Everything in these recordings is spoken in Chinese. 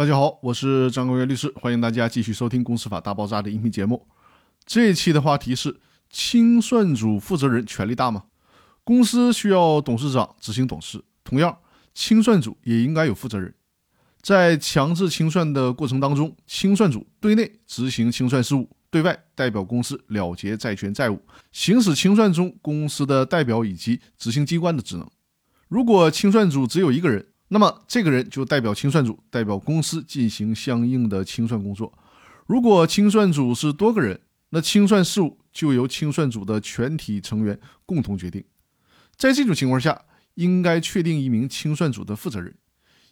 大家好，我是张国元律师，欢迎大家继续收听《公司法大爆炸》的音频节目。这一期的话题是：清算组负责人权力大吗？公司需要董事长执行董事，同样，清算组也应该有负责人。在强制清算的过程当中，清算组对内执行清算事务，对外代表公司了结债权债务，行使清算中公司的代表以及执行机关的职能。如果清算组只有一个人，那么这个人就代表清算组，代表公司进行相应的清算工作。如果清算组是多个人，那清算事务就由清算组的全体成员共同决定。在这种情况下，应该确定一名清算组的负责人。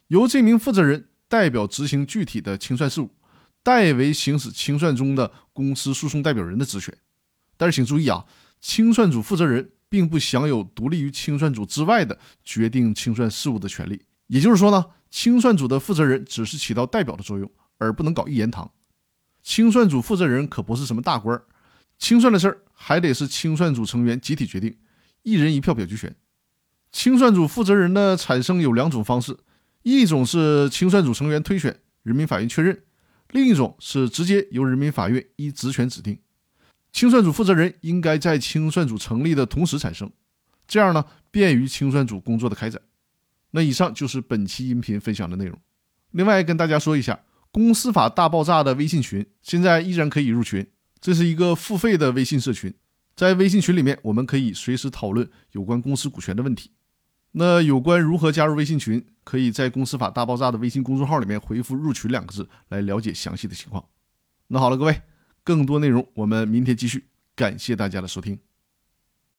由这名负责人代表执行具体的清算事务，代为行使清算中的公司诉讼代表人的职权。但是请注意啊，清算组负责人并不享有独立于清算组之外的决定清算事务的权利。也就是说呢，清算组的负责人只是起到代表的作用，而不能搞一言堂。清算组负责人可不是什么大官儿，清算的事儿还得是清算组成员集体决定，一人一票表决权。清算组负责人的产生有两种方式。一种是清算组成员推选，人民法院确认；另一种是直接由人民法院依职权指定。清算组负责人应该在清算组成立的同时产生，这样呢便于清算组工作的开展。那以上就是本期音频分享的内容。另外跟大家说一下，公司法大爆炸的微信群现在依然可以入群，这是一个付费的微信社群，在微信群里面我们可以随时讨论有关公司股权的问题。那有关如何加入微信群，可以在“公司法大爆炸”的微信公众号里面回复“入群”两个字来了解详细的情况。那好了，各位，更多内容我们明天继续。感谢大家的收听。